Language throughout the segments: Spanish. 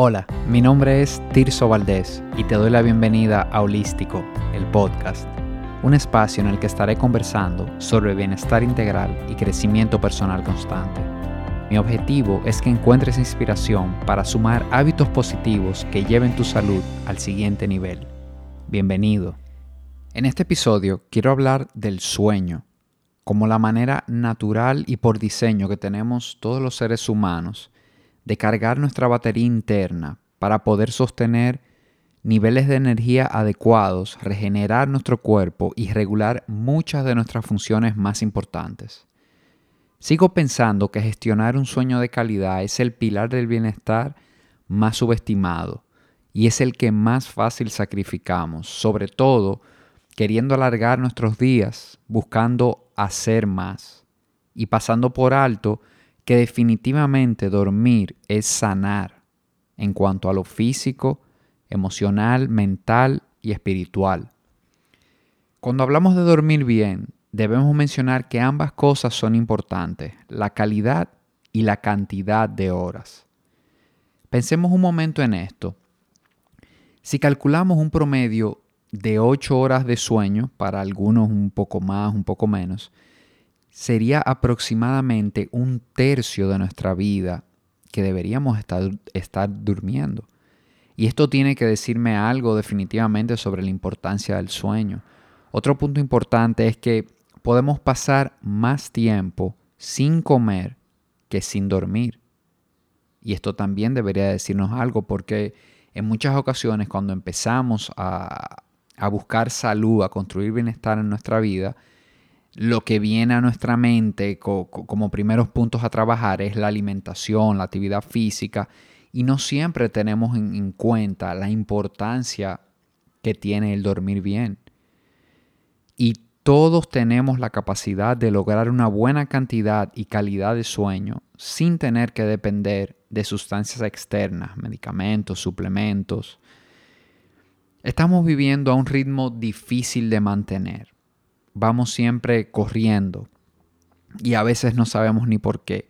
Hola, mi nombre es Tirso Valdés y te doy la bienvenida a Holístico, el podcast, un espacio en el que estaré conversando sobre bienestar integral y crecimiento personal constante. Mi objetivo es que encuentres inspiración para sumar hábitos positivos que lleven tu salud al siguiente nivel. Bienvenido. En este episodio quiero hablar del sueño, como la manera natural y por diseño que tenemos todos los seres humanos de cargar nuestra batería interna para poder sostener niveles de energía adecuados, regenerar nuestro cuerpo y regular muchas de nuestras funciones más importantes. Sigo pensando que gestionar un sueño de calidad es el pilar del bienestar más subestimado y es el que más fácil sacrificamos, sobre todo queriendo alargar nuestros días, buscando hacer más y pasando por alto que definitivamente dormir es sanar en cuanto a lo físico, emocional, mental y espiritual. Cuando hablamos de dormir bien, debemos mencionar que ambas cosas son importantes, la calidad y la cantidad de horas. Pensemos un momento en esto. Si calculamos un promedio de 8 horas de sueño, para algunos un poco más, un poco menos, sería aproximadamente un tercio de nuestra vida que deberíamos estar, estar durmiendo. Y esto tiene que decirme algo definitivamente sobre la importancia del sueño. Otro punto importante es que podemos pasar más tiempo sin comer que sin dormir. Y esto también debería decirnos algo porque en muchas ocasiones cuando empezamos a, a buscar salud, a construir bienestar en nuestra vida, lo que viene a nuestra mente como primeros puntos a trabajar es la alimentación, la actividad física, y no siempre tenemos en, cuenta la importancia que tiene el dormir bien. Y todos tenemos la capacidad de lograr una buena cantidad y calidad de sueño sin tener que depender de sustancias externas, medicamentos, suplementos. Estamos viviendo a un ritmo difícil de mantener vamos siempre corriendo y a veces no sabemos ni por qué.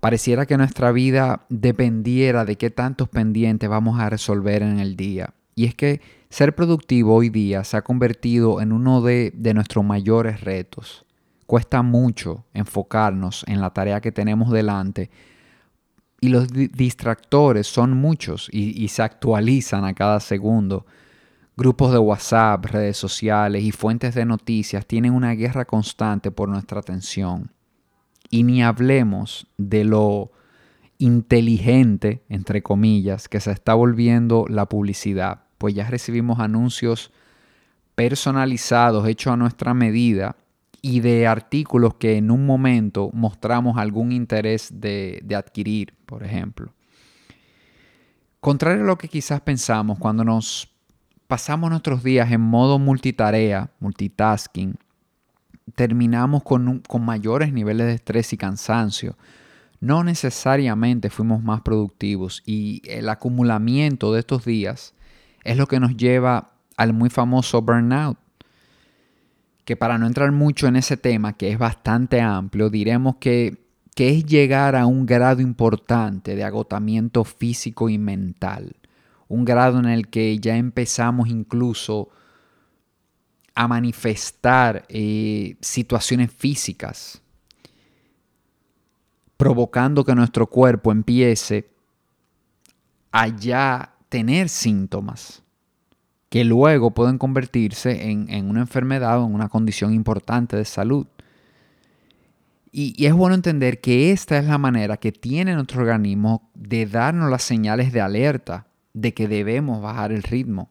Pareciera que nuestra vida dependiera de qué tantos pendientes vamos a resolver en el día. Y es que ser productivo hoy día se ha convertido en uno de, de nuestros mayores retos. Cuesta mucho enfocarnos en la tarea que tenemos delante y los distractores son muchos y, y se actualizan a cada segundo. Grupos de WhatsApp, redes sociales y fuentes de noticias tienen una guerra constante por nuestra atención. Y ni hablemos de lo inteligente, entre comillas, que se está volviendo la publicidad, pues ya recibimos anuncios personalizados, hechos a nuestra medida, y de artículos que en un momento mostramos algún interés de, de adquirir, por ejemplo. Contrario a lo que quizás pensamos cuando nos pasamos nuestros días en modo multitarea, multitasking, terminamos con, con mayores niveles de estrés y cansancio. No necesariamente fuimos más productivos y el acumulamiento de estos días es lo que nos lleva al muy famoso burnout. Que para no entrar mucho en ese tema, que es bastante amplio, diremos que, que es llegar a un grado importante de agotamiento físico y mental un grado en el que ya empezamos incluso a manifestar eh, situaciones físicas, provocando que nuestro cuerpo empiece a ya tener síntomas que luego pueden convertirse en, una enfermedad o en una condición importante de salud. y, es bueno entender que esta es la manera que tiene nuestro organismo de darnos las señales de alerta de que debemos bajar el ritmo.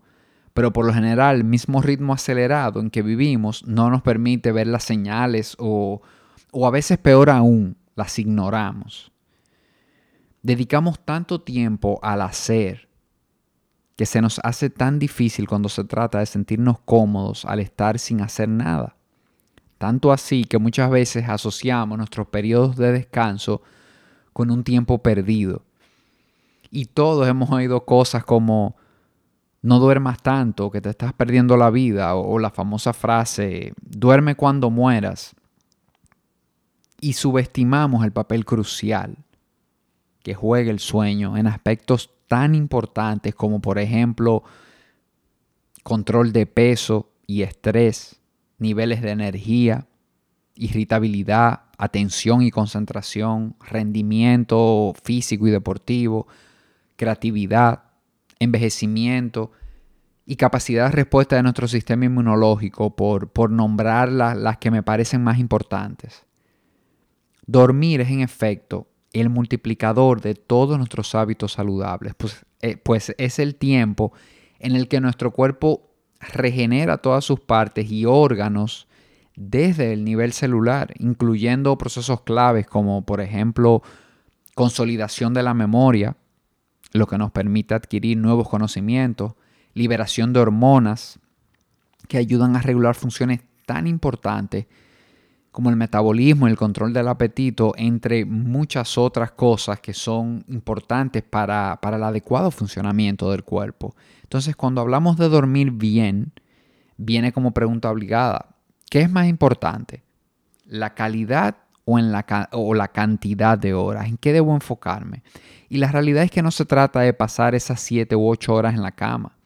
Pero por lo general, el mismo ritmo acelerado en que vivimos no nos permite ver las señales o, o a veces peor aún, las ignoramos. Dedicamos tanto tiempo al hacer que se nos hace tan difícil cuando se trata de sentirnos cómodos al estar sin hacer nada. Tanto así que muchas veces asociamos nuestros periodos de descanso con un tiempo perdido y todos hemos oído cosas como no duermas tanto, que te estás perdiendo la vida, o, la famosa frase, duerme cuando mueras. Y subestimamos el papel crucial que juega el sueño en aspectos tan importantes como por ejemplo control de peso y estrés, niveles de energía, irritabilidad, atención y concentración, rendimiento físico y deportivo, creatividad, envejecimiento y capacidad de respuesta de nuestro sistema inmunológico, por, por nombrar las que me parecen más importantes. Dormir es en efecto el multiplicador de todos nuestros hábitos saludables, pues, eh, pues es el tiempo en el que nuestro cuerpo regenera todas sus partes y órganos desde el nivel celular, incluyendo procesos claves como por ejemplo consolidación de la memoria, lo que nos permite adquirir nuevos conocimientos, liberación de hormonas que ayudan a regular funciones tan importantes como el metabolismo, el control del apetito, entre muchas otras cosas que son importantes para, para el adecuado funcionamiento del cuerpo. Entonces, cuando hablamos de dormir bien, viene como pregunta obligada, ¿qué es más importante? ¿La calidad o, en la, o la cantidad de horas? ¿En qué debo enfocarme? Y la realidad es que no se trata de pasar esas 7 u 8 horas en la cama.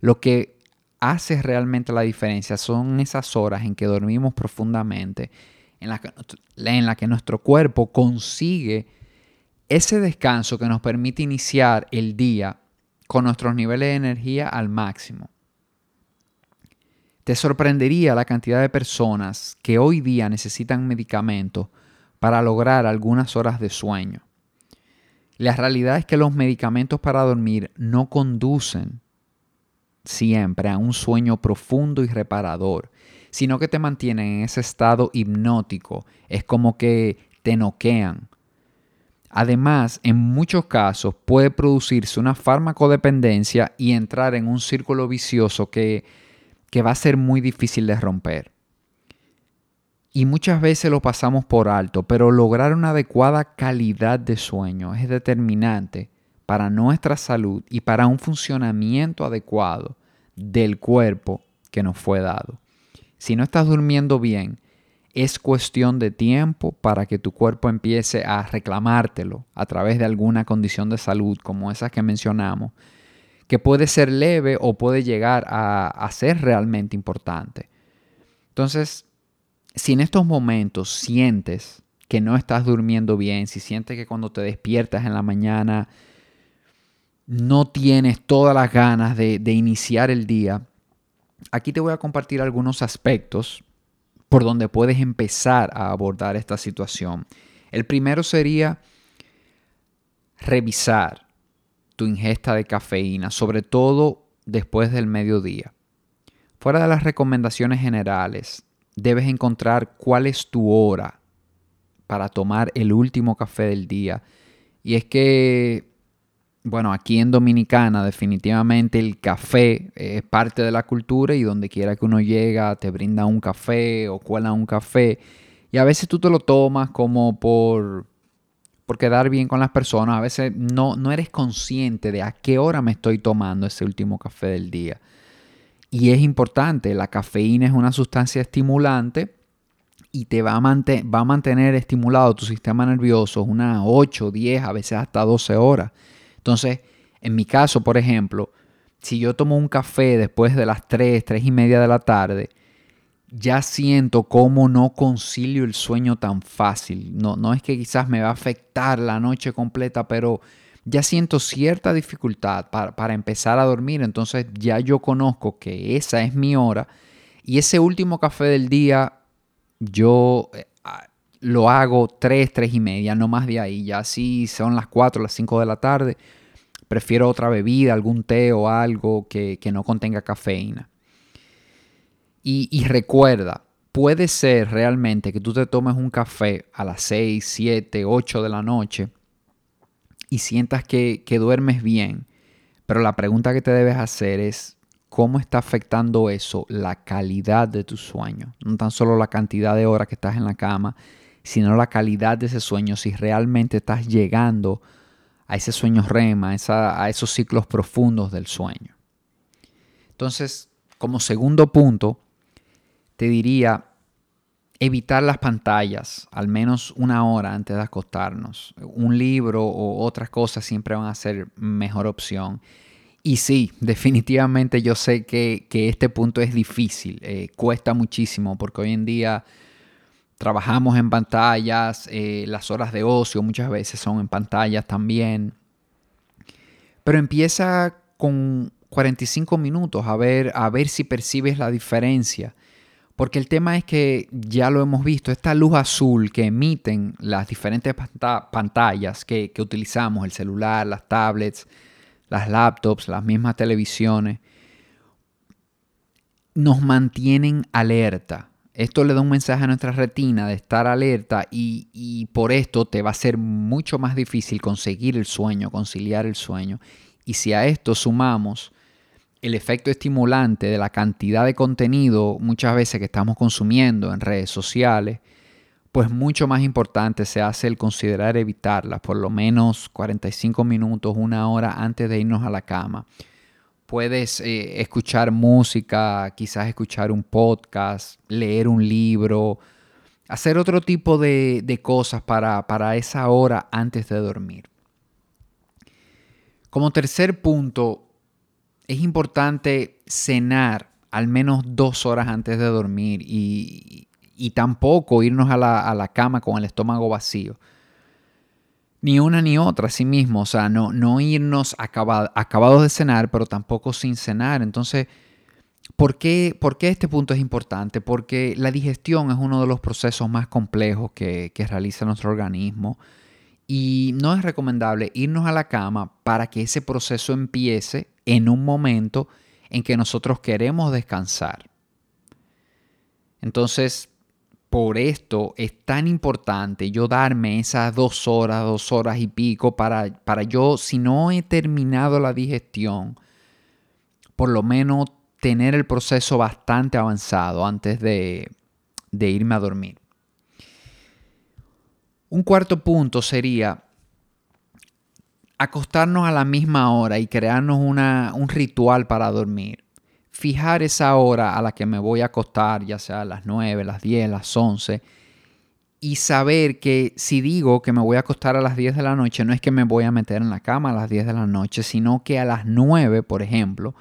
Lo que hace realmente la diferencia son esas horas en que dormimos profundamente, en la que, en la que nuestro cuerpo consigue ese descanso que nos permite iniciar el día con nuestros niveles de energía al máximo. Te sorprendería la cantidad de personas que hoy día necesitan medicamentos para lograr algunas horas de sueño. La realidad es que los medicamentos para dormir no conducen siempre a un sueño profundo y reparador, sino que te mantienen en ese estado hipnótico. Es como que te noquean, Además, en muchos casos puede producirse una farmacodependencia y entrar en un círculo vicioso que, que va a ser muy difícil de romper. Y muchas veces lo pasamos por alto, pero lograr una adecuada calidad de sueño es determinante para nuestra salud y para un funcionamiento adecuado del cuerpo que nos fue dado. Si no estás durmiendo bien, es cuestión de tiempo para que tu cuerpo empiece a reclamártelo a través de alguna condición de salud como esas que mencionamos, que puede ser leve o puede llegar a, ser realmente importante. Entonces, si en estos momentos sientes que no estás durmiendo bien, si sientes que cuando te despiertas en la mañana no tienes todas las ganas de, de iniciar el día, aquí te voy a compartir algunos aspectos por donde puedes empezar a abordar esta situación. El primero sería revisar tu ingesta de cafeína, sobre todo después del mediodía. Fuera de las recomendaciones generales, debes encontrar cuál es tu hora para tomar el último café del día. Y es que bueno, aquí en Dominicana definitivamente el café es parte de la cultura y donde quiera que uno llega te brinda un café o cuela un café y a veces tú te lo tomas como por, por quedar bien con las personas, a veces no, no eres consciente de a qué hora me estoy tomando ese último café del día. Y es importante, la cafeína es una sustancia estimulante y te va a, va a mantener estimulado tu sistema nervioso unas 8, 10, a veces hasta 12 horas. Entonces, en mi caso, por ejemplo, si yo tomo un café después de las 3, 3 y media de la tarde, ya siento cómo no concilio el sueño tan fácil. No, no es que quizás me va a afectar la noche completa, pero ya siento cierta dificultad para, para, empezar a dormir. Entonces ya yo conozco que esa es mi hora. Y ese último café del día, yo eh, lo hago 3, 3 y media, no más de ahí. Ya si son las 4, las 5 de la tarde, prefiero otra bebida, algún té o algo que, no contenga cafeína. Y, recuerda, puede ser realmente que tú te tomes un café a las 6, 7, 8 de la noche y sientas que, que duermes bien. Pero la pregunta que te debes hacer es, ¿cómo está afectando eso la calidad de tu sueño? No tan solo la cantidad de horas que estás en la cama, sino la calidad de ese sueño, si realmente estás llegando a ese sueño rema, a, esos ciclos profundos del sueño. Entonces, como segundo punto, te diría, evitar las pantallas al menos una hora antes de acostarnos. Un libro o otras cosas siempre van a ser mejor opción. Y sí, definitivamente yo sé que, este punto es difícil, eh, cuesta muchísimo porque hoy en día trabajamos en pantallas, eh, las horas de ocio muchas veces son en pantallas también. Pero empieza con 45 minutos a ver, a ver si percibes la diferencia. Porque el tema es que ya lo hemos visto, esta luz azul que emiten las diferentes pantallas que, utilizamos, el celular, las tablets, las laptops, las mismas televisiones, nos mantienen alerta. Esto le da un mensaje a nuestra retina de estar alerta y, por esto te va a ser mucho más difícil conseguir el sueño, conciliar el sueño. Y si a esto sumamos el efecto estimulante de la cantidad de contenido muchas veces que estamos consumiendo en redes sociales, pues mucho más importante se hace el considerar evitarlas por lo menos 45 minutos, una hora antes de irnos a la cama. Puedes eh, escuchar música, quizás escuchar un podcast, leer un libro, hacer otro tipo de, cosas para, para esa hora antes de dormir. Como tercer punto, es importante cenar al menos dos horas antes de dormir y, y tampoco irnos a la, cama con el estómago vacío. Ni una ni otra, así mismo. O sea, no, no irnos acabados de cenar, pero tampoco sin cenar. Entonces, ¿por qué, ¿por qué, este punto es importante? Porque la digestión es uno de los procesos más complejos que, que realiza nuestro organismo. Y no es recomendable irnos a la cama para que ese proceso empiece en un momento en que nosotros queremos descansar. Entonces, por esto es tan importante yo darme esas dos horas, dos horas y pico para, para yo, si no he terminado la digestión, por lo menos tener el proceso bastante avanzado antes de, irme a dormir. Un cuarto punto sería acostarnos a la misma hora y crearnos un ritual para dormir. Fijar esa hora a la que me voy a acostar, ya sea a las 9, las 10, las 11, y saber que si digo que me voy a acostar a las 10 de la noche, no es que me voy a meter en la cama a las 10 de la noche, sino que a las 9, por ejemplo,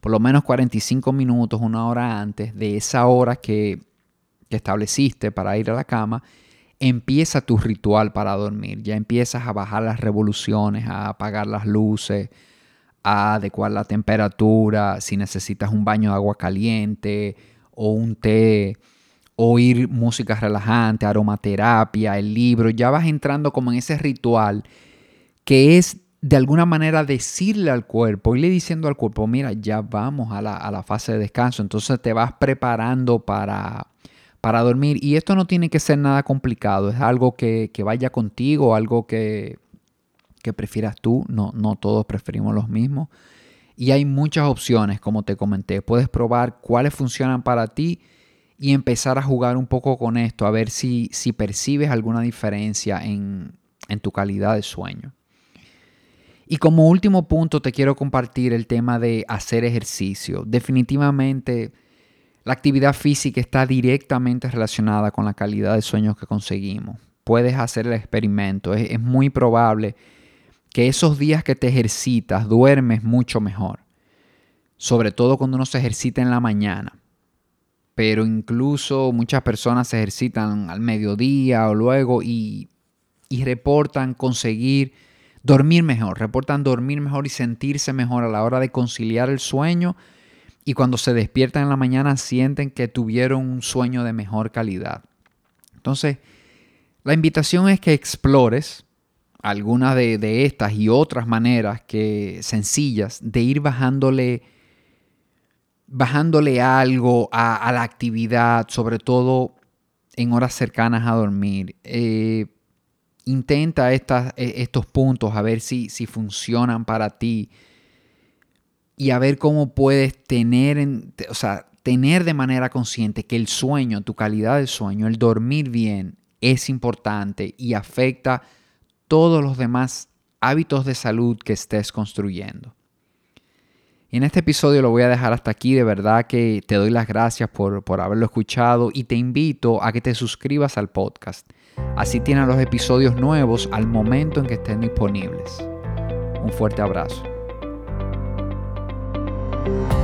por lo menos 45 minutos, una hora antes de esa hora que estableciste para ir a la cama, empieza tu ritual para dormir. Ya empiezas a bajar las revoluciones, a apagar las luces, a adecuar la temperatura, si necesitas un baño de agua caliente o un té, oír música relajante, aromaterapia, el libro, ya vas entrando como en ese ritual que es de alguna manera decirle al cuerpo, irle diciendo al cuerpo, mira, ya vamos a la, fase de descanso, entonces te vas preparando para, para dormir y esto no tiene que ser nada complicado, es algo que, que vaya contigo, algo que, que prefieras tú, no, no todos preferimos los mismos. Y hay muchas opciones, como te comenté. Puedes probar cuáles funcionan para ti y empezar a jugar un poco con esto, a ver si, si percibes alguna diferencia en, en tu calidad de sueño. Y como último punto te quiero compartir el tema de hacer ejercicio. Definitivamente la actividad física está directamente relacionada con la calidad de sueño que conseguimos. Puedes hacer el experimento. Es, muy probable que esos días que te ejercitas duermes mucho mejor. Sobre todo cuando uno se ejercita en la mañana. Pero incluso muchas personas se ejercitan al mediodía o luego y reportan conseguir dormir mejor, reportan dormir mejor y sentirse mejor a la hora de conciliar el sueño y cuando se despiertan en la mañana sienten que tuvieron un sueño de mejor calidad. Entonces, la invitación es que explores algunas de, estas y otras maneras que sencillas de ir bajándole bajándole algo a, la actividad, sobre todo en horas cercanas a dormir. Eh, intenta e, estos puntos a ver si, si, funcionan para ti y a ver cómo puedes tener, o sea, tener de manera consciente que el sueño, tu calidad de sueño, el dormir bien es importante y afecta todos los demás hábitos de salud que estés construyendo. En este episodio lo voy a dejar hasta aquí. De verdad que te doy las gracias por, por haberlo escuchado y te invito a que te suscribas al podcast. Así tienes los episodios nuevos al momento en que estén disponibles. Un fuerte abrazo. Bye.